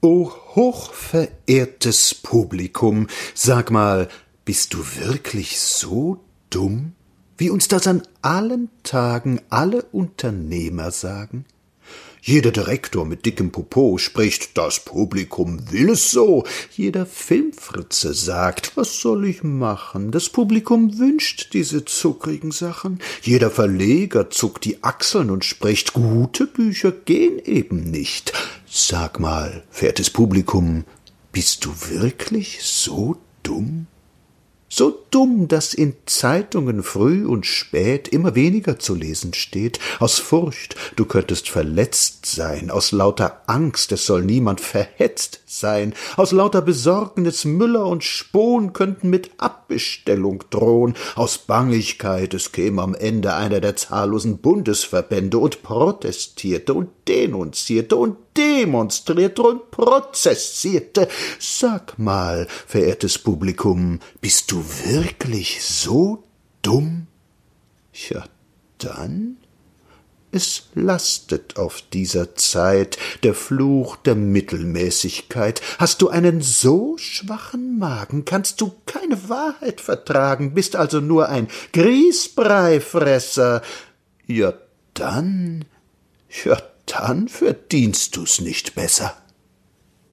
O hochverehrtes Publikum, sag mal, bist du wirklich so dumm, wie uns das an allen Tagen alle Unternehmer sagen? Jeder Direktor mit dickem Popo spricht, das Publikum will es so. Jeder Filmfritze sagt, was soll ich machen? Das Publikum wünscht diese zuckrigen Sachen. Jeder Verleger zuckt die Achseln und spricht, gute Bücher gehen eben nicht. Sag mal, verehrtes Publikum, bist du wirklich so dumm? Dumm, dass in Zeitungen früh und spät immer weniger zu lesen steht, aus Furcht, du könntest verletzt sein, aus lauter Angst, es soll niemand verhetzt sein, aus lauter Besorgnis Müller und Spohn könnten mit Abbestellung drohen, aus Bangigkeit, es käme am Ende einer der zahllosen Bundesverbände und protestierte und denunzierte und demonstrierte und prozessierte. Sag mal, verehrtes Publikum, bist du wirklich so dumm? Ja, dann es lastet auf dieser Zeit der Fluch der Mittelmäßigkeit. Hast du einen so schwachen Magen, kannst du keine Wahrheit vertragen, bist also nur ein Grießbreifresser. Ja, dann, ja, dann verdienst du's nicht besser.